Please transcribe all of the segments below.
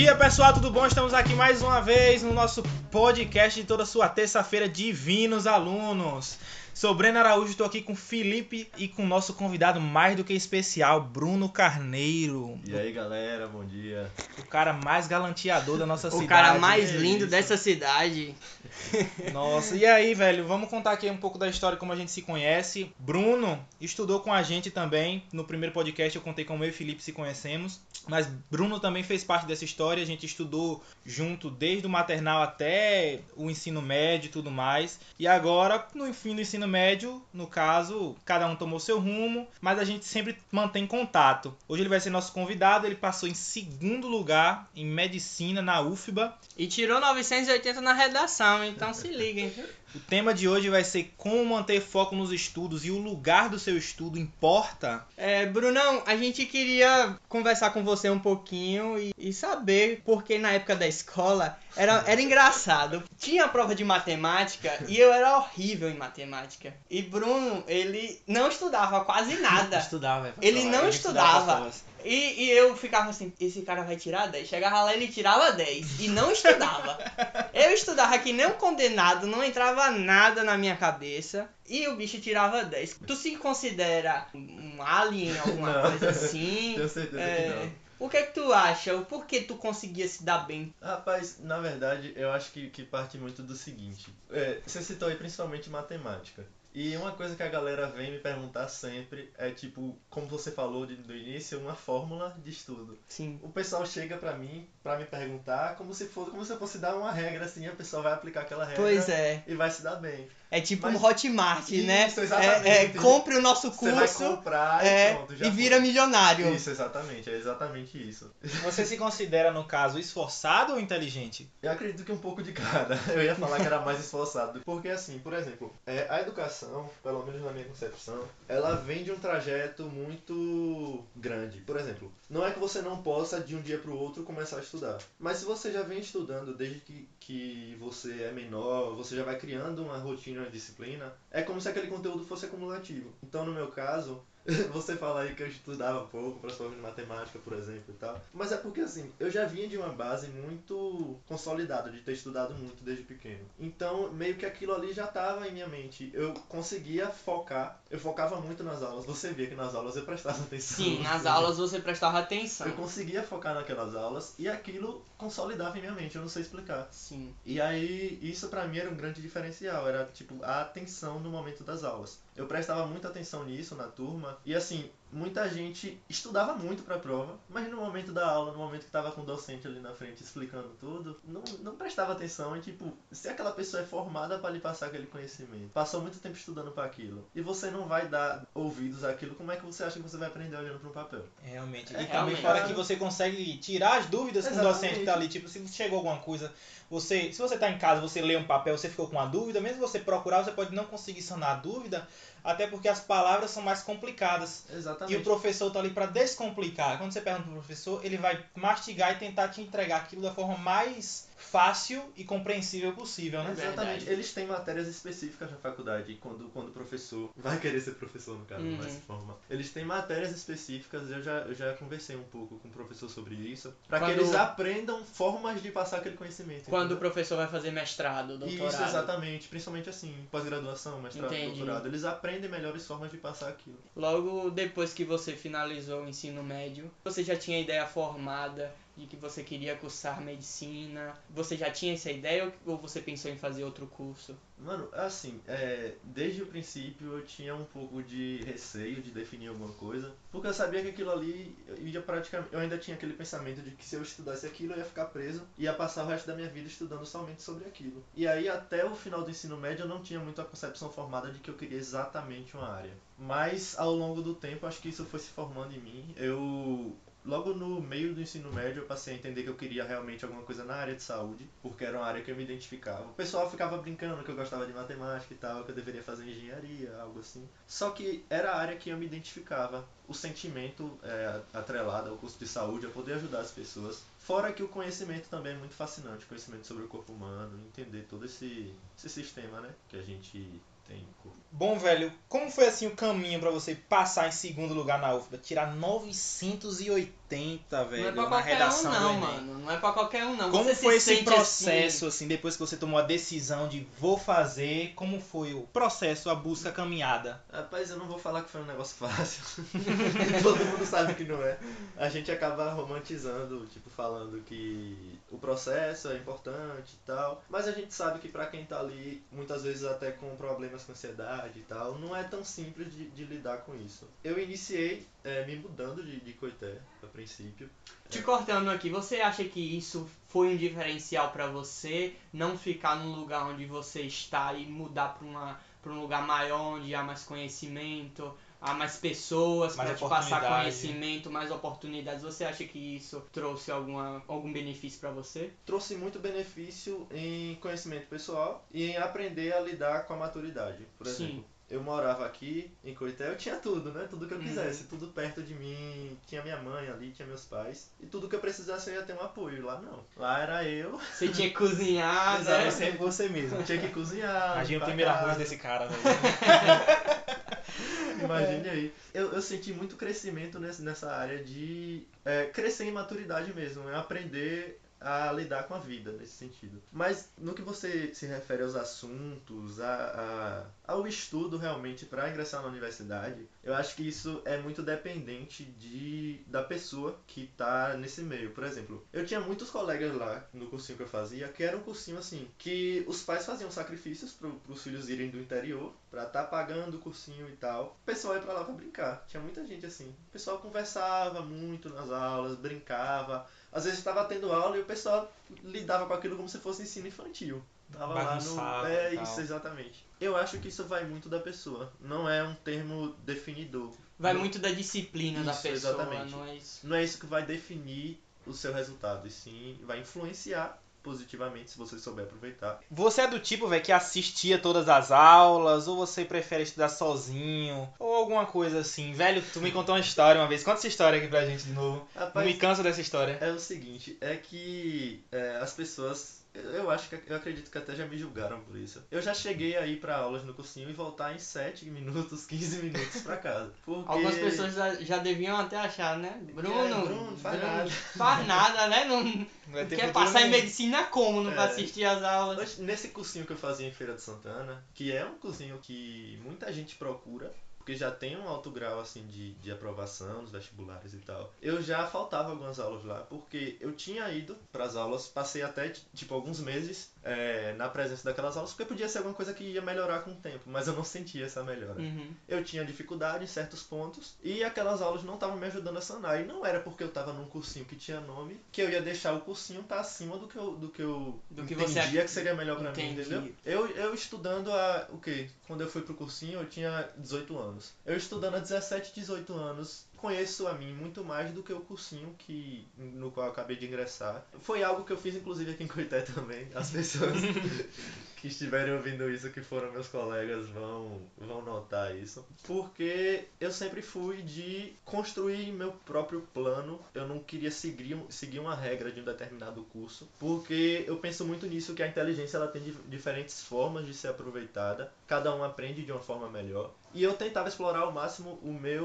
dia, pessoal, tudo bom? Estamos aqui mais uma vez no nosso podcast de toda sua terça-feira, Divinos Alunos. Sou Breno Araújo, estou aqui com Felipe e com o nosso convidado mais do que especial, Bruno Carneiro. E aí, galera, bom dia. O cara mais galanteador da nossa O cidade. cara mais é lindo isso. dessa cidade. Nossa, e aí, velho, vamos contar aqui um pouco da história, como a gente se conhece. Bruno estudou com a gente também. No primeiro podcast eu contei como eu e Felipe se conhecemos. Mas Bruno também fez parte dessa história. A gente estudou junto desde o maternal até o ensino médio e tudo mais. E agora, no fim do ensino médio, no caso, cada um tomou seu rumo, mas a gente sempre mantém contato. Hoje ele vai ser nosso convidado. Ele passou em segundo lugar em medicina na UFBA. E tirou 980 na redação, então se liguem. O tema de hoje vai ser como manter foco nos estudos e o lugar do seu estudo importa. É, Brunão, a gente queria conversar com você um pouquinho e, e saber porque na época da escola era, era engraçado. Tinha prova de matemática e eu era horrível em matemática. E Bruno, ele não estudava quase nada. Estudava, é, Ele não falar, estudava. provas. E, e eu ficava assim, esse cara vai tirar 10. Chegava lá, ele tirava 10 e não estudava. eu estudava que nem um condenado, não entrava nada na minha cabeça. E o bicho tirava 10. Tu se considera um alien, alguma Não. coisa assim? Tenho certeza É, que não. O que é que tu acha? O porquê tu conseguia se dar bem? Rapaz, na verdade, eu acho que, que parte muito do seguinte. É, você citou aí principalmente matemática. E uma coisa que a galera vem me perguntar sempre é tipo, como você falou de- do início, uma fórmula de estudo. Sim. O pessoal chega pra mim pra me perguntar como se fosse como se eu fosse dar uma regra assim, a pessoa vai aplicar aquela regra Pois é. e vai se dar bem. É tipo Mas- um Hotmart, né? Isso, É, exatamente. é, compre o nosso Você vai curso comprar é, e pronto, já e vira foi. milionário. Isso, exatamente, é exatamente isso. Você se considera, no caso, esforçado ou inteligente? Eu acredito que um pouco de cada. Eu ia falar que era mais esforçado. Porque, assim, por exemplo, é, a educação, pelo menos na minha concepção, ela vem de um trajeto muito grande. Por exemplo, não é que você não possa de um dia para o outro começar a estudar. Mas se você já vem estudando desde que, que você é menor, você já vai criando uma rotina, disciplina, é como se aquele conteúdo fosse acumulativo. Então, no meu caso, você fala aí que eu estudava pouco para de matemática, por exemplo, e tal. Mas é porque assim, eu já vinha de uma base muito consolidada, de ter estudado muito desde pequeno. Então, meio que aquilo ali já estava em minha mente. Eu conseguia focar, eu focava muito nas aulas. Você via que nas aulas eu prestava atenção. Sim, nas aulas você prestava atenção. Eu conseguia focar naquelas aulas e aquilo consolidava em minha mente, eu não sei explicar. Sim. E aí, isso pra mim era um grande diferencial, era tipo a atenção no momento das aulas. Eu prestava muita atenção nisso na turma, e assim, muita gente estudava muito pra prova, mas no momento da aula, no momento que tava com o docente ali na frente explicando tudo, não, não prestava atenção e tipo, se aquela pessoa é formada pra lhe passar aquele conhecimento, passou muito tempo estudando pra aquilo, e você não vai dar ouvidos àquilo, como é que você acha que você vai aprender olhando para um papel? Realmente. É, e também fora que você consegue tirar as dúvidas com o Exatamente. docente que tá ali. Tipo, se chegou alguma coisa, você. Se você tá em casa, você lê um papel, você ficou com uma dúvida, mesmo você procurar, você pode não conseguir sanar a dúvida, até porque as palavras são mais complicadas. E Exatamente. o professor tá ali para descomplicar. Quando você pergunta pro professor, ele vai mastigar e tentar te entregar aquilo da forma mais fácil e compreensível possível, né? Exatamente. verdade. Eles têm matérias específicas na faculdade, quando, quando o professor vai querer ser professor, no caso, Uhum. mais se formar. Eles têm matérias específicas, eu já, eu já conversei um pouco com o professor sobre isso, para que eles aprendam formas de passar aquele conhecimento. Quando o entendeu? professor vai fazer mestrado, doutorado. Isso, exatamente. Principalmente assim, pós-graduação, mestrado, Entendi. doutorado. Eles aprendem melhores formas de passar aquilo. Logo depois que você finalizou o ensino médio, você já tinha ideia formada de que você queria cursar medicina? Você já tinha essa ideia ou- você pensou em fazer outro curso? Mano, assim, é, desde o princípio eu tinha um pouco de receio de definir alguma coisa, porque eu sabia que aquilo ali ia praticamente, eu ainda tinha aquele pensamento de que se eu estudasse aquilo eu ia ficar preso e ia passar o resto da minha vida estudando somente sobre aquilo. E aí até o final do ensino médio eu não tinha muito a concepção formada de que eu queria exatamente uma área. Mas ao longo do tempo acho que isso foi se formando em mim. Eu Logo no meio do ensino médio eu passei a entender que eu queria realmente alguma coisa na área de saúde, porque era uma área que eu me identificava. O pessoal ficava brincando que eu gostava de matemática e tal, que eu deveria fazer engenharia, algo assim. Só que era a área que eu me identificava. O sentimento é, atrelado ao curso de saúde, a poder ajudar as pessoas, Fora que o conhecimento também é muito fascinante, conhecimento sobre o corpo humano, entender todo esse, esse sistema, né, que a gente Bom, velho, como foi assim o caminho pra você passar em segundo lugar na UFBA? Tirar 980, velho, não é pra na qualquer redação um, não, mano. Não é pra qualquer um, não. Como Você se foi esse sente processo, assim- assim, depois que você tomou a decisão de vou fazer? Como foi o processo, a busca, a caminhada? Rapaz, eu não vou falar que foi um negócio fácil. Todo mundo sabe que não é. A gente acaba romantizando, tipo, falando que o processo é importante e tal. Mas a gente sabe que pra quem tá ali, muitas vezes até com problemas com ansiedade e tal, não é tão simples de, de lidar com isso. Eu iniciei é, me mudando de, de Coité, a princípio. Te cortando aqui, você acha que isso foi um diferencial pra você? Não ficar num lugar onde você está e mudar pra, uma, pra um lugar maior onde há mais conhecimento, há mais pessoas Mais pra te passar conhecimento, mais oportunidades. Você acha que isso trouxe alguma, algum benefício pra você? trouxe muito benefício em conhecimento pessoal e em aprender a lidar com a maturidade. Por Sim. exemplo, eu morava aqui em Coité, eu tinha tudo, né? Tudo que eu Uhum. quisesse, tudo perto de mim. Tinha minha mãe ali, tinha meus pais. E tudo que eu precisasse eu ia ter um apoio. Lá não. Lá era eu. Você tinha que cozinhar, né? Você, você mesmo. Tinha que cozinhar. Imagina o a primeiro arroz desse cara, velho. Imagine aí. Eu, eu senti muito crescimento nessa área de é, crescer em maturidade mesmo, é aprender a lidar com a vida nesse sentido. Mas no que você se refere aos assuntos, a, a- ao estudo realmente para ingressar na universidade, eu acho que isso é muito dependente de, da pessoa que está nesse meio. Por exemplo, eu tinha muitos colegas lá no cursinho que eu fazia, que era um cursinho assim, que os pais faziam sacrifícios para os filhos irem do interior para estar pagando o cursinho e tal. O pessoal ia para lá para brincar. Tinha muita gente assim. O pessoal conversava muito nas aulas, brincava. Às vezes estava tendo aula e o pessoal lidava com aquilo como se fosse ensino infantil. Tava lá no. É tal. isso, exatamente. Eu acho que isso vai muito da pessoa. Não é um termo definidor. Vai Não- muito da disciplina da Isso, pessoa, exatamente. não é isso? Não é isso que vai definir o seu resultado, e sim vai influenciar positivamente se você souber aproveitar. Você é do tipo, velho, que assistia todas as aulas, ou você prefere estudar sozinho, ou alguma coisa assim. Velho, tu me contou uma história uma vez. Conta essa história aqui pra gente de novo. Não Rapaz, me canso dessa história. É o seguinte, é que é, as pessoas, eu- acho que eu acredito que até já me julgaram por isso. Eu já cheguei a ir pra aulas no cursinho e voltar em 7 minutos, 15 minutos pra casa. Porque... Algumas pessoas já, deviam até achar, né? Bruno, É, Bruno, faz nada. faz nada, né? Não, Não ter quer passar em medicina como? Não É. assistir as aulas? Nesse cursinho que eu fazia em Feira de Santana, que é um cursinho que muita gente procura, porque já tem um alto grau assim de, de aprovação nos vestibulares e tal. Eu já faltava algumas aulas lá, porque eu tinha ido para as aulas, passei até tipo alguns meses é, na presença daquelas aulas, porque podia ser alguma coisa que ia melhorar com o tempo, mas eu não sentia essa melhora. Uhum. Eu tinha dificuldade em certos pontos e aquelas aulas não estavam me ajudando a sanar. E não era porque eu estava num cursinho que tinha nome que eu ia deixar o cursinho estar acima do que eu, do que eu Do que entendia você que seria melhor pra mim, entendeu? Eu, eu estudando a. O quê? Quando eu fui pro cursinho eu tinha 18 anos. Eu estudando a 17, 18 anos. Conheço a mim muito mais do que o cursinho que, no qual eu acabei de ingressar. Foi algo que eu fiz inclusive aqui em Coité também. As pessoas que estiverem ouvindo isso, que foram meus colegas, vão, vão notar isso. Porque eu sempre fui de construir meu próprio plano. Eu não queria seguir, seguir uma regra de um determinado curso. Porque eu penso muito nisso, que a inteligência ela tem dif- diferentes formas de ser aproveitada. Cada um aprende de uma forma melhor. E eu tentava explorar ao máximo o meu,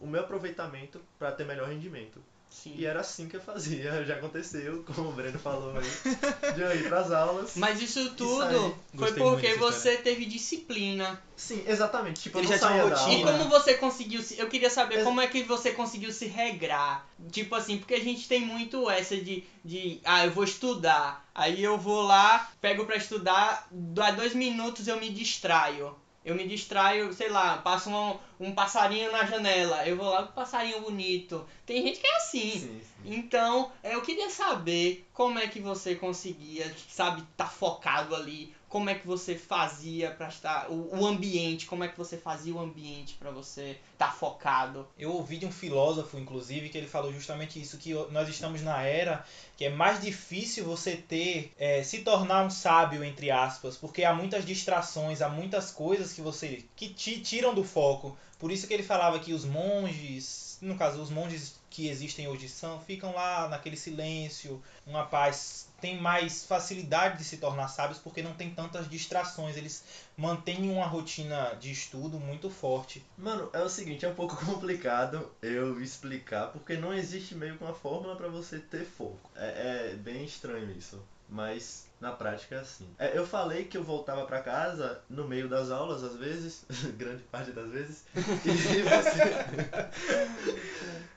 o meu aproveitamento para ter melhor rendimento. Sim. E era assim que eu fazia. Já aconteceu, como o Breno falou aí, de eu ir pras aulas. Mas isso tudo foi Gostei muito porque dessa você teve disciplina. Sim, exatamente. Tipo, Ele eu não já tinha saía uma da rotina. E aula. como você conseguiu se. Eu queria saber Ex- como é que você conseguiu se regrar. Tipo assim, porque a gente tem muito essa de, de. Ah, eu vou estudar. Aí eu vou lá, pego pra estudar, dá dois minutos eu me distraio. Eu me distraio, sei lá, passo um, um passarinho na janela. Eu vou lá com um passarinho bonito. Tem gente que é assim. Sim, sim. Então, eu queria saber como é que você conseguia, sabe, estar focado ali, como é que você fazia pra estar o, o ambiente, como é que você fazia o ambiente pra você estar focado. Eu ouvi de um filósofo, inclusive, que ele falou justamente isso, que nós estamos na era que é mais difícil você ter, é, se tornar um sábio, entre aspas, porque há muitas distrações, há muitas coisas que você, que te tiram do foco. Por isso que ele falava que os monges, no caso, os monges que existem hoje são, ficam lá naquele silêncio, uma paz, tem mais facilidade de se tornar sábios porque não tem tantas distrações, eles mantêm uma rotina de estudo muito forte. Mano, é o seguinte, é um pouco complicado eu explicar, porque não existe meio que uma fórmula para você ter foco. É, é bem estranho isso. Mas na prática é assim. É, eu falei que eu voltava para casa no meio das aulas, às vezes, grande parte das vezes, e você,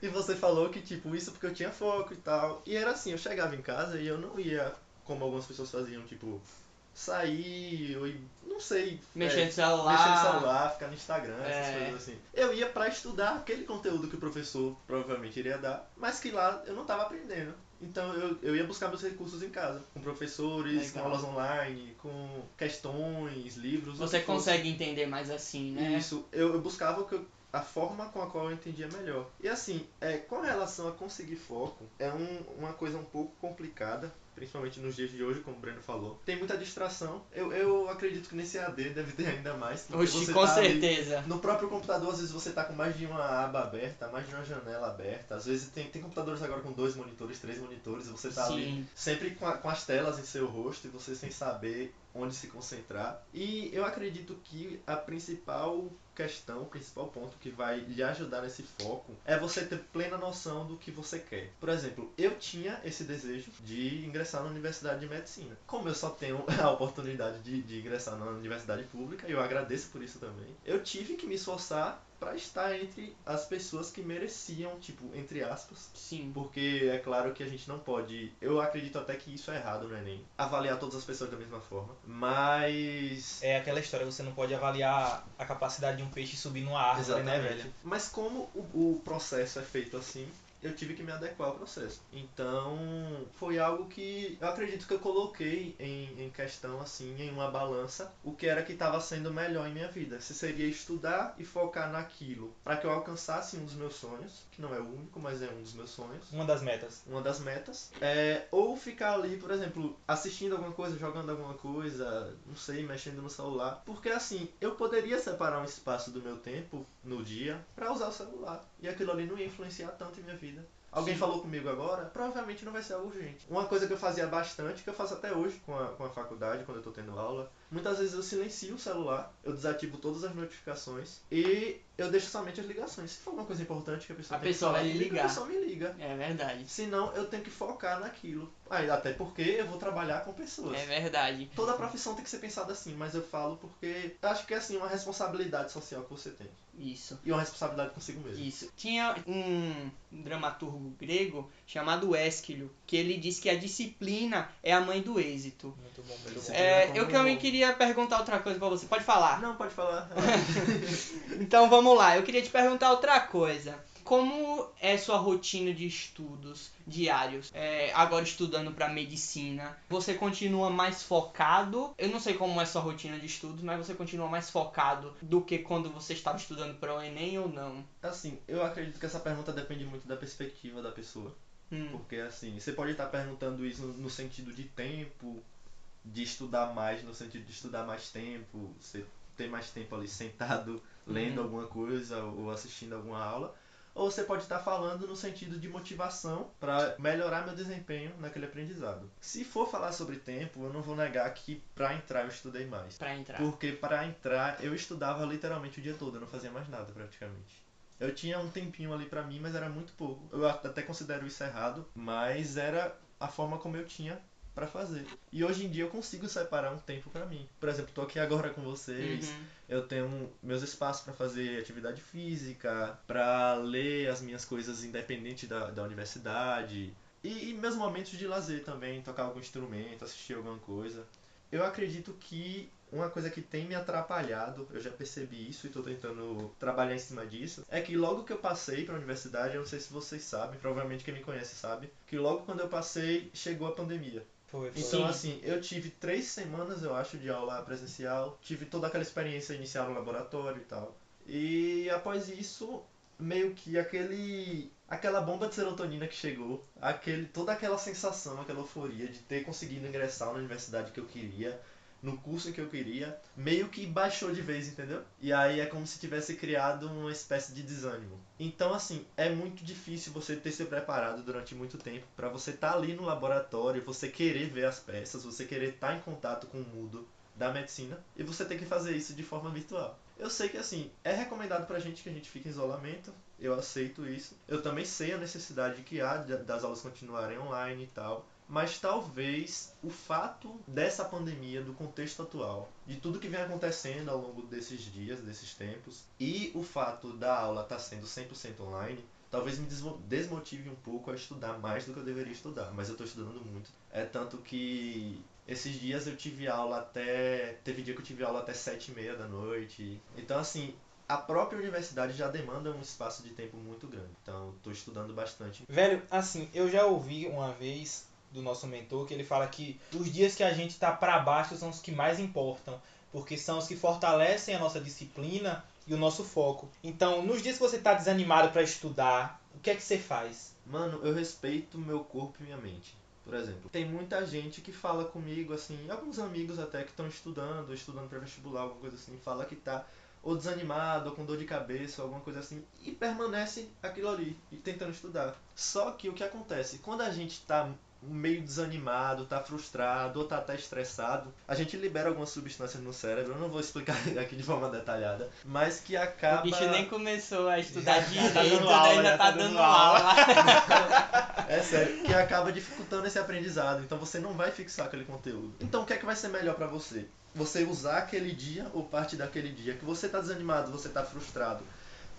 e você falou que, tipo, isso porque eu tinha foco e tal. E era assim, eu chegava em casa e eu não ia, como algumas pessoas faziam, tipo, sair, ou não sei. Mexer é, no celular. Mexer no celular, ficar no Instagram, É. essas coisas assim. Eu ia pra estudar aquele conteúdo que o professor provavelmente iria dar, mas que lá eu não tava aprendendo. Então eu, eu ia buscar meus recursos em casa, com professores, Legal. com aulas online, com questões, livros. Você consegue entender mais assim, né? Isso, eu, eu buscava o que eu- a forma com a qual eu entendia melhor. E assim, é, com relação a conseguir foco, é um- uma coisa um pouco complicada, principalmente nos dias de hoje, como o Breno falou. Tem muita distração. Eu, eu acredito que nesse AD deve ter ainda mais. Oxi, com tá ali- certeza. no próprio computador, às vezes você tá com mais de uma aba aberta, mais de uma janela aberta. Às vezes tem, tem computadores agora com dois monitores, três monitores, e você tá ali Sim. sempre com, a- com as telas em seu rosto e você sem saber onde se concentrar. E eu acredito que a principal questão, o principal ponto que vai lhe ajudar nesse foco é você ter plena noção do que você quer. Por exemplo, eu tinha esse desejo de ingressar na Universidade de Medicina. Como eu só tenho a oportunidade de, de ingressar na Universidade Pública, e eu agradeço por isso também, eu tive que me esforçar para estar entre as pessoas que mereciam, tipo, entre aspas, Sim. porque é claro que a gente não pode. Eu acredito até que isso é errado no Enem. Avaliar todas as pessoas da mesma forma. Mas. É aquela história, você não pode avaliar a capacidade de um peixe subir numa árvore, né, velho? Mas como o, o processo é feito assim, eu tive que me adequar ao processo. Então, foi algo que eu acredito que eu coloquei em, em questão, assim, em uma balança, o que era que estava sendo melhor em minha vida. Se seria estudar e focar naquilo, para que eu alcançasse um dos meus sonhos, que não é o único, mas é um dos meus sonhos Uma das metas. uma das metas. É, ou ficar ali, por exemplo, assistindo alguma coisa, jogando alguma coisa, não sei, mexendo no celular. Porque assim, eu poderia separar um espaço do meu tempo no dia para usar o celular. E aquilo ali não ia influenciar tanto em minha vida. Alguém Sim. falou comigo agora, provavelmente não vai ser algo urgente. Uma coisa que eu fazia bastante, que eu faço até hoje com a, com a faculdade, quando eu tô tendo aula, muitas vezes eu silencio o celular, eu desativo todas as notificações e eu deixo somente as ligações. Se for alguma coisa importante que a pessoa A tem que pessoa falar vai ligar. a pessoa me liga. É verdade. Senão eu tenho que focar naquilo. Aí, até porque eu vou trabalhar com pessoas. É verdade. Toda profissão tem que ser pensada assim, mas eu falo porque eu acho que é assim uma responsabilidade social que você tem. Isso. E uma responsabilidade consigo mesmo. Isso. Tinha um dramaturgo grego chamado Ésquilo, que ele disse que a disciplina é a mãe do êxito. Muito bom, muito bom. É, como- eu também queria perguntar outra coisa pra você. Pode falar. Não, pode falar. Então vamos lá, eu queria te perguntar outra coisa. Como é sua rotina de estudos diários? É, agora estudando para medicina, você continua mais focado? Eu não sei como é sua rotina de estudos, mas você continua mais focado do que quando você estava estudando para o Enem ou não? assim, eu acredito que essa pergunta depende muito da perspectiva da pessoa. Hum, Porque assim, você pode estar perguntando isso no sentido de tempo, de estudar mais, no sentido de estudar mais tempo, você ter mais tempo ali sentado lendo Uhum. alguma coisa ou assistindo alguma aula. Ou você pode estar falando no sentido de motivação para melhorar meu desempenho naquele aprendizado. Se for falar sobre tempo, eu não vou negar que para entrar eu estudei mais. para entrar. Porque para entrar eu estudava literalmente o dia todo, eu não fazia mais nada praticamente. Eu tinha um tempinho ali pra mim, mas era muito pouco. Eu até considero isso errado, mas era a forma como eu tinha pra fazer. E hoje em dia eu consigo separar um tempo pra mim. Por exemplo, tô aqui agora com vocês, Uhum. eu tenho meus espaços pra fazer atividade física, pra ler as minhas coisas independente da, da universidade. E, e meus momentos de lazer também, tocar algum instrumento, assistir alguma coisa. Eu acredito que uma coisa que tem me atrapalhado, eu já percebi isso e estou tentando trabalhar em cima disso, é que logo que eu passei para a universidade, eu não sei se vocês sabem, provavelmente quem me conhece sabe, que logo quando eu passei, chegou a pandemia. Foi, foi. Então, Sim. assim, eu tive três semanas, eu acho, de aula presencial, tive toda aquela experiência inicial no laboratório e tal. E após isso, meio que aquele aquela bomba de serotonina que chegou, aquele toda aquela sensação, aquela euforia de ter conseguido ingressar na universidade que eu queria, no curso que eu queria, meio que baixou de vez, entendeu? E aí é como se tivesse criado uma espécie de desânimo. Então, assim, é muito difícil você ter se preparado durante muito tempo para você estar tá ali no laboratório, você querer ver as peças, você querer estar tá em contato com o mundo da medicina e você ter que fazer isso de forma virtual. Eu sei que assim, é recomendado pra gente que a gente fique em isolamento, eu aceito isso. Eu também sei a necessidade que há das aulas continuarem online e tal, mas talvez o fato dessa pandemia, do contexto atual, de tudo que vem acontecendo ao longo desses dias, desses tempos, e o fato da aula estar tá sendo 100% online, talvez me desmotive um pouco a estudar mais do que eu deveria estudar, mas eu estou estudando muito. É tanto que esses dias eu tive aula até. Teve dia que eu tive aula até sete e meia da noite. Então, assim, a própria universidade já demanda um espaço de tempo muito grande. Então, estou estudando bastante. Velho, assim, eu já ouvi uma vez do nosso mentor que ele fala que os dias que a gente está para baixo são os que mais importam, porque são os que fortalecem a nossa disciplina e o nosso foco. Então, nos dias que você está desanimado para estudar, o que é que você faz? Mano, eu respeito meu corpo e minha mente. Por exemplo, tem muita gente que fala comigo, assim, alguns amigos até que estão estudando, estudando para vestibular, alguma coisa assim, fala que tá ou desanimado, ou com dor de cabeça, ou alguma coisa assim, e permanece aquilo ali, e tentando estudar. Só que o que acontece? Quando a gente está meio desanimado, tá frustrado ou tá até estressado, a gente libera algumas substâncias no cérebro, eu não vou explicar aqui de forma detalhada, mas que acaba... O bicho nem começou a estudar direito, tá dando aula, já tá, tá dando, dando aula. aula. é sério, que acaba dificultando esse aprendizado, então você não vai fixar aquele conteúdo. Então o que é que vai ser melhor para você? Você usar aquele dia ou parte daquele dia que você tá desanimado, você tá frustrado,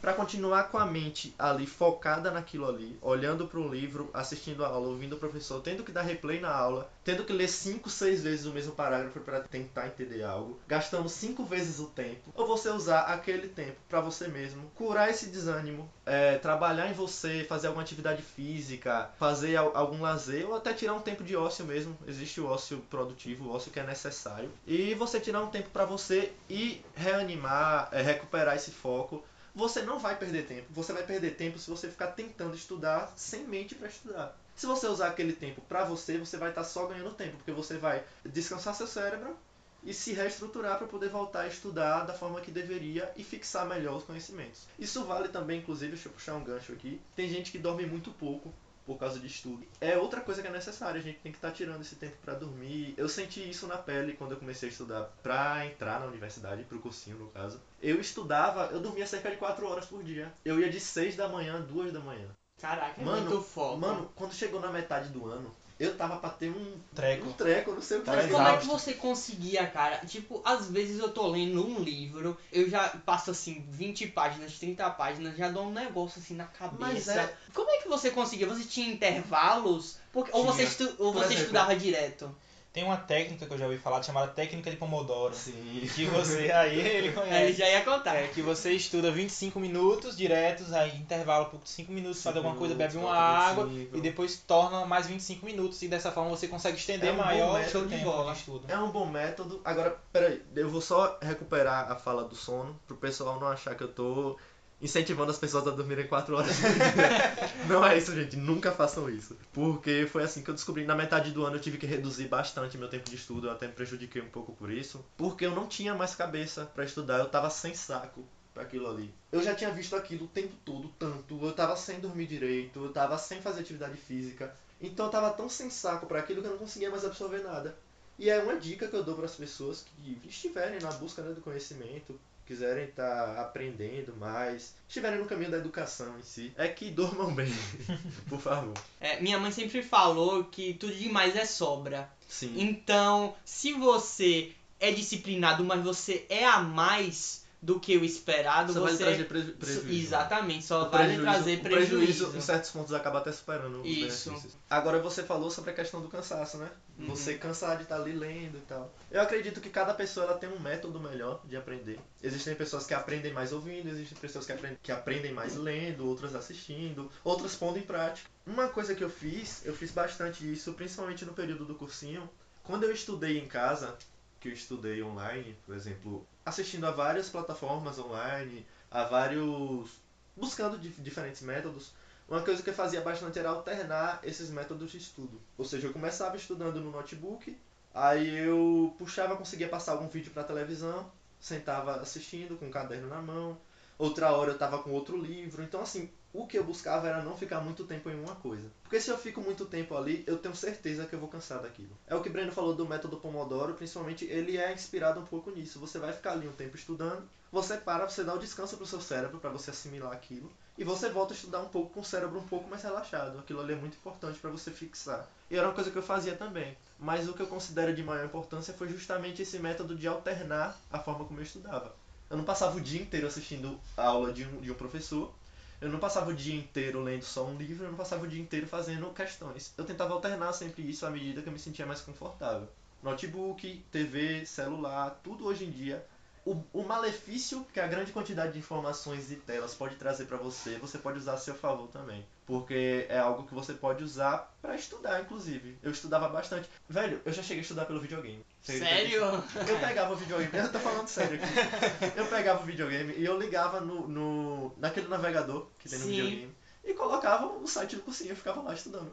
para continuar com a mente ali focada naquilo ali, olhando para o livro, assistindo a aula, ouvindo o professor, tendo que dar replay na aula, tendo que ler cinco, seis vezes o mesmo parágrafo para tentar entender algo, gastando cinco vezes o tempo, ou você usar aquele tempo para você mesmo curar esse desânimo, é, trabalhar em você, fazer alguma atividade física, fazer algum lazer ou até tirar um tempo de ócio mesmo. Existe o ócio produtivo, o ócio que é necessário, e você tirar um tempo para você e reanimar, é, recuperar esse foco você não vai perder tempo. Você vai perder tempo se você ficar tentando estudar sem mente para estudar. Se você usar aquele tempo para você, você vai estar tá só ganhando tempo, porque você vai descansar seu cérebro e se reestruturar para poder voltar a estudar da forma que deveria e fixar melhor os conhecimentos. Isso vale também, inclusive, deixa eu puxar um gancho aqui. Tem gente que dorme muito pouco por causa de estudo. É outra coisa que é necessária, a gente tem que estar tá tirando esse tempo para dormir. Eu senti isso na pele quando eu comecei a estudar para entrar na universidade, pro cursinho no caso. Eu estudava, eu dormia cerca de 4 horas por dia. Eu ia de 6 da manhã a 2 da manhã. Caraca, é mano, muito foco. Mano, quando chegou na metade do ano, eu tava pra ter um treco, um treco não sei o que. Mas como é que você conseguia, cara? Tipo, às vezes eu tô lendo um livro, eu já passo assim 20 páginas, 30 páginas, já dou um negócio assim na cabeça. Mas é... Como é que você conseguia? Você tinha intervalos? Porque, tinha. Ou você, estu... ou você exemplo, estudava direto? Tem uma técnica que eu já ouvi falar chamada técnica de Pomodoro. Sim. Que você aí ele conhece. Ele já ia contar. É que você estuda 25 minutos diretos, aí intervalo por 5 minutos, faz alguma coisa, bebe uma água 25. e depois torna mais 25 minutos. E dessa forma você consegue estender é um maior show de bola. De estudo. É um bom método. Agora, peraí, eu vou só recuperar a fala do sono pro pessoal não achar que eu tô incentivando as pessoas a dormirem 4 horas por dia. Não é isso, gente. Nunca façam isso. Porque foi assim que eu descobri. Na metade do ano eu tive que reduzir bastante meu tempo de estudo. Eu até me prejudiquei um pouco por isso. Porque eu não tinha mais cabeça para estudar. Eu tava sem saco para aquilo ali. Eu já tinha visto aquilo o tempo todo, tanto. Eu tava sem dormir direito. Eu tava sem fazer atividade física. Então eu tava tão sem saco para aquilo que eu não conseguia mais absorver nada. E é uma dica que eu dou para as pessoas que estiverem na busca né, do conhecimento, quiserem estar tá aprendendo mais, estiverem no caminho da educação em si, é que dormam bem, por favor. É, minha mãe sempre falou que tudo demais é sobra. Sim. Então, se você é disciplinado, mas você é a mais do que o esperado, só você... vai trazer preju prejuízo. Exatamente, só o vai trazer prejuízo. Prejuízo, em certos pontos, acaba até superando os Isso. benefícios. Agora, você falou sobre a questão do cansaço, né? Uhum. Você cansar de estar ali lendo e tal. Eu acredito que cada pessoa ela tem um método melhor de aprender. Existem pessoas que aprendem mais ouvindo, existem pessoas que aprendem, que aprendem mais lendo, outras assistindo, outras pondo em prática. Uma coisa que eu fiz, eu fiz bastante isso, principalmente no período do cursinho. Quando eu estudei em casa, que eu estudei online, por exemplo, assistindo a várias plataformas online, a vários. buscando diferentes métodos. Uma coisa que eu fazia bastante era alternar esses métodos de estudo. Ou seja, eu começava estudando no notebook, Aí eu puxava, conseguia passar algum vídeo pra televisão, sentava assistindo com um caderno na mão. Outra hora eu tava com outro livro. Então, assim, o que eu buscava era não ficar muito tempo em uma coisa. Porque se eu fico muito tempo ali, eu tenho certeza que eu vou cansar daquilo. É o que Breno falou do método Pomodoro, principalmente ele é inspirado um pouco nisso. Você vai ficar ali um tempo estudando, você para, você dá o descanso pro seu cérebro para você assimilar aquilo, e você volta a estudar um pouco com o cérebro um pouco mais relaxado. Aquilo ali é muito importante para você fixar. E era uma coisa que eu fazia também. Mas o que eu considero de maior importância foi justamente esse método de alternar a forma como eu estudava. Eu não passava o dia inteiro assistindo a aula de um, de um professor, eu não passava o dia inteiro lendo só um livro, eu não passava o dia inteiro fazendo questões. Eu tentava alternar sempre isso à medida que eu me sentia mais confortável. Notebook, TV, celular, tudo hoje em dia o, o malefício que a grande quantidade de informações e telas pode trazer para você, você pode usar a seu favor também. Porque é algo que você pode usar para estudar, inclusive. Eu estudava bastante. Velho, eu já cheguei a estudar pelo videogame. Sério? Eu pegava o videogame, eu tô falando sério aqui. Eu pegava o videogame e eu ligava no, no naquele navegador que tem no Sim. videogame e colocava o site do cursinho e ficava lá estudando.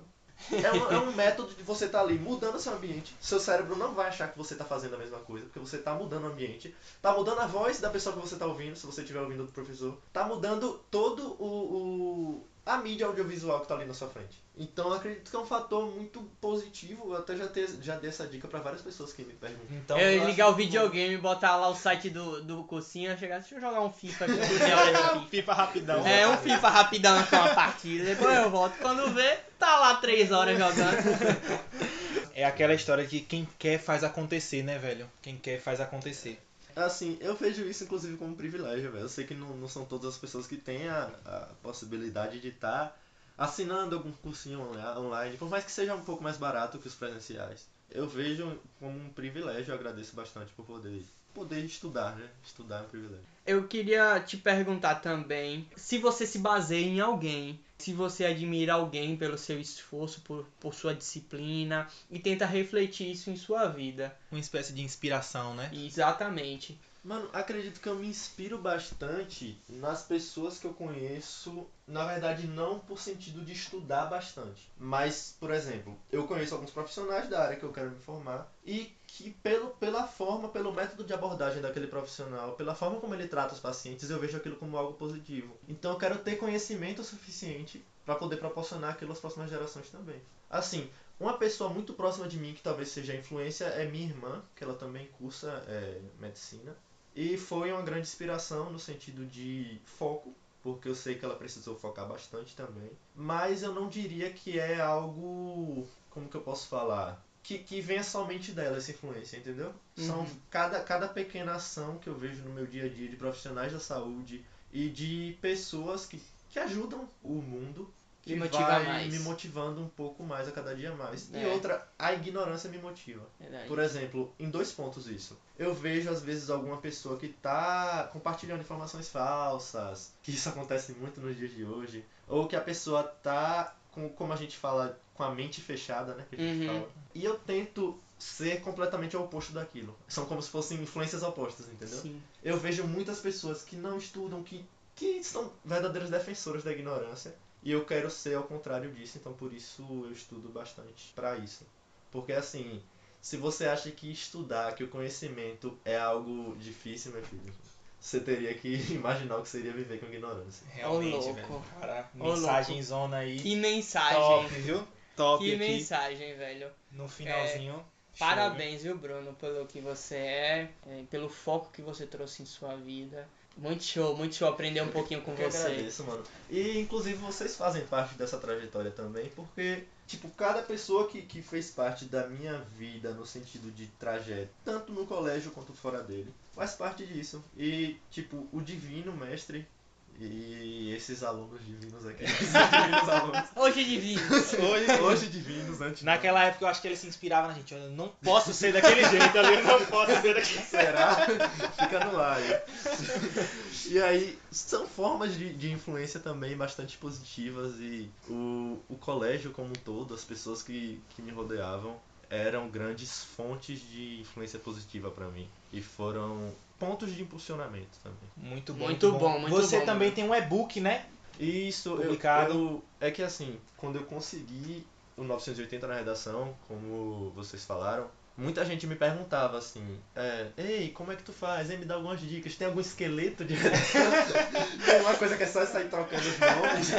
É um, é um método de você estar ali mudando seu ambiente. Seu cérebro não vai achar que você está fazendo a mesma coisa, porque você está mudando o ambiente. Tá mudando a voz da pessoa que você está ouvindo, se você estiver ouvindo do professor. Tá mudando todo o, o a mídia audiovisual que está ali na sua frente. Então eu acredito que é um fator muito positivo. Eu até já, te, já dei essa dica para várias pessoas que me perguntam. Então, eu ligar o que- videogame, botar lá o site do, do cursinho, chegar, deixa eu jogar um FIFA aqui, de FIFA. Rapidão. É, um FIFA rapidão aqui, uma partida, depois eu volto. Quando vê, tá lá três horas jogando. É aquela história que quem quer faz acontecer, né, velho? Quem quer faz acontecer. Assim, eu vejo isso inclusive como um privilégio, velho. Eu sei que não, não são todas as pessoas que têm a, a possibilidade de estar assinando algum cursinho online, por mais que seja um pouco mais barato que os presenciais. Eu vejo como um privilégio, eu agradeço bastante por poder, poder estudar, né? Estudar é um privilégio. Eu queria te perguntar também se você se baseia em alguém, se você admira alguém pelo seu esforço, por, por sua disciplina e tenta refletir isso em sua vida. Uma espécie de inspiração, né? Exatamente. Mano, acredito que eu me inspiro bastante nas pessoas que eu conheço, na verdade não por sentido de estudar bastante, mas, por exemplo, eu conheço alguns profissionais da área que eu quero me formar e que pelo, pela forma, pelo método de abordagem daquele profissional, pela forma como ele trata os pacientes, eu vejo aquilo como algo positivo. Então eu quero ter conhecimento suficiente para poder proporcionar aquilo às próximas gerações também. Assim, uma pessoa muito próxima de mim, que talvez seja influência, é minha irmã, que ela também cursa é, medicina. E foi uma grande inspiração no sentido de foco, porque eu sei que ela precisou focar bastante também. Mas eu não diria que é algo. Como que eu posso falar? Que, que venha somente dela essa influência, entendeu? São Uhum. cada, cada pequena ação que eu vejo no meu dia a dia de profissionais da saúde e de pessoas que, que ajudam o mundo que Me motiva vai mais. me motivando um pouco mais a cada dia mais. E É. outra, a ignorância me motiva. Verdade. Por exemplo, em dois pontos isso. Eu vejo às vezes alguma pessoa que tá compartilhando informações falsas, que isso acontece muito nos dias de hoje, ou que a pessoa tá com, como a gente fala, com a mente fechada, né, que a gente Uhum. fala. E eu tento ser completamente o oposto daquilo. São como se fossem influências opostas, entendeu? Sim. Eu vejo muitas pessoas que não estudam, que, que são verdadeiros defensores da ignorância. E eu quero ser ao contrário disso, então por isso eu estudo bastante pra isso. Porque assim, se você acha que estudar, que o conhecimento é algo difícil, meu filho, você teria que imaginar o que seria viver com ignorância. Realmente, louco. velho. Cara, mensagem zona aí. Que mensagem. top, viu? Top que aqui. mensagem, velho. No finalzinho. Show, Parabéns, viu, Bruno, pelo que você é, é, pelo foco que você trouxe em sua vida. Muito show, muito show aprender um pouquinho com Eu que você. agradeço, mano. E inclusive vocês fazem parte dessa trajetória também, porque, tipo, cada pessoa que, que fez parte da minha vida no sentido de trajeto, tanto no colégio quanto fora dele, faz parte disso. E, tipo, o divino mestre e esses alunos divinos aqui, esses divinos alunos, Hoje divino. hoje, hoje divinos, antes não. Naquela época eu acho que ele se inspirava na gente. Eu não posso ser daquele jeito ali, eu não posso ser daquele Será? Fica no ar. E aí, são formas de, de influência também bastante positivas e o, o colégio como um todo, as pessoas que, que me rodeavam, eram grandes fontes de influência positiva pra mim. E foram pontos de impulsionamento também. Muito bom. Muito bom, muito Você bom, também tem um e-book, né? Isso, eu, Publicado. eu- é que assim, quando eu consegui o 980 na redação, como vocês falaram, muita gente me perguntava assim, é, ei, como é que tu faz? Ei, me dá algumas dicas. Tem algum esqueleto de Tem uma coisa que é só sair trocando os nomes,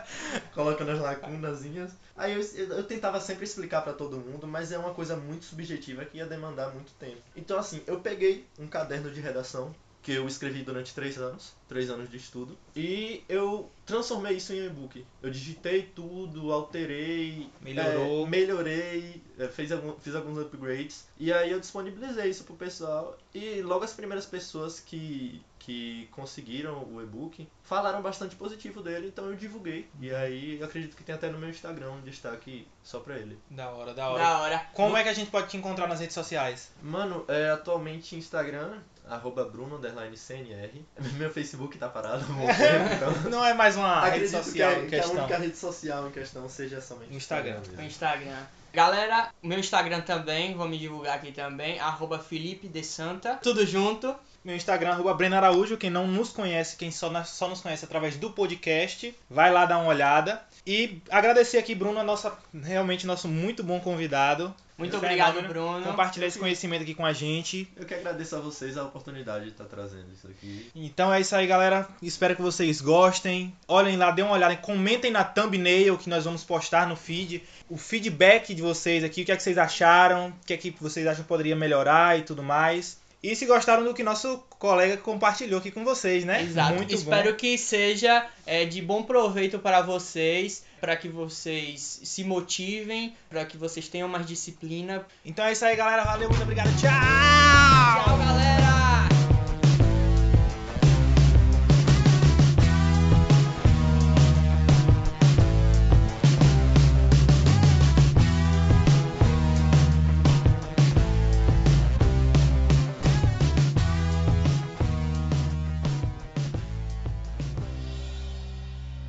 colocando as lacunazinhas. Aí eu, eu, eu tentava sempre explicar para todo mundo, mas é uma coisa muito subjetiva que ia demandar muito tempo. Então assim, eu peguei um caderno de redação que eu escrevi durante três anos, três anos de estudo, e eu transformei isso em e-book. Eu digitei tudo, alterei, Melhorou. é, melhorei, é, fez algum, fiz alguns upgrades, e aí eu disponibilizei isso pro pessoal, e logo as primeiras pessoas que, que conseguiram o e-book falaram bastante positivo dele, então eu divulguei, e aí eu acredito que tem até no meu Instagram um destaque só pra ele. Da hora, da hora. Da hora. Como é que a gente pode te encontrar nas redes sociais? Mano, é, atualmente Instagram, arroba Bruno CNR. Meu Facebook tá parado há um tempo, então. Não é mais uma rede Acredito social que, em é, que a questão. única rede social em questão seja somente Instagram. O mesmo. Instagram. Galera, meu Instagram também, vou me divulgar aqui também, arroba Felipe de Santa, tudo junto. Meu Instagram, arroba Breno Araújo. Quem não nos conhece, quem só, só nos conhece através do podcast, vai lá dar uma olhada. E agradecer aqui, Bruno, a nossa, realmente nosso muito bom convidado. Muito É obrigado, fenômeno. Bruno. Compartilhar esse conhecimento aqui com a gente. Eu que agradeço a vocês a oportunidade de estar trazendo isso aqui. Então é isso aí, galera. Espero que vocês gostem. Olhem lá, dêem uma olhada, comentem na thumbnail que nós vamos postar no feed. O feedback de vocês aqui, o que é que vocês acharam, o que é que vocês acham que poderia melhorar e tudo mais. E se gostaram do que nosso colega compartilhou aqui com vocês, né? Exato. Muito Espero bom. que seja é, de bom proveito para vocês, para que vocês se motivem, para que vocês tenham mais disciplina. Então é isso aí, galera. Valeu, muito obrigado. Tchau! Tchau, galera!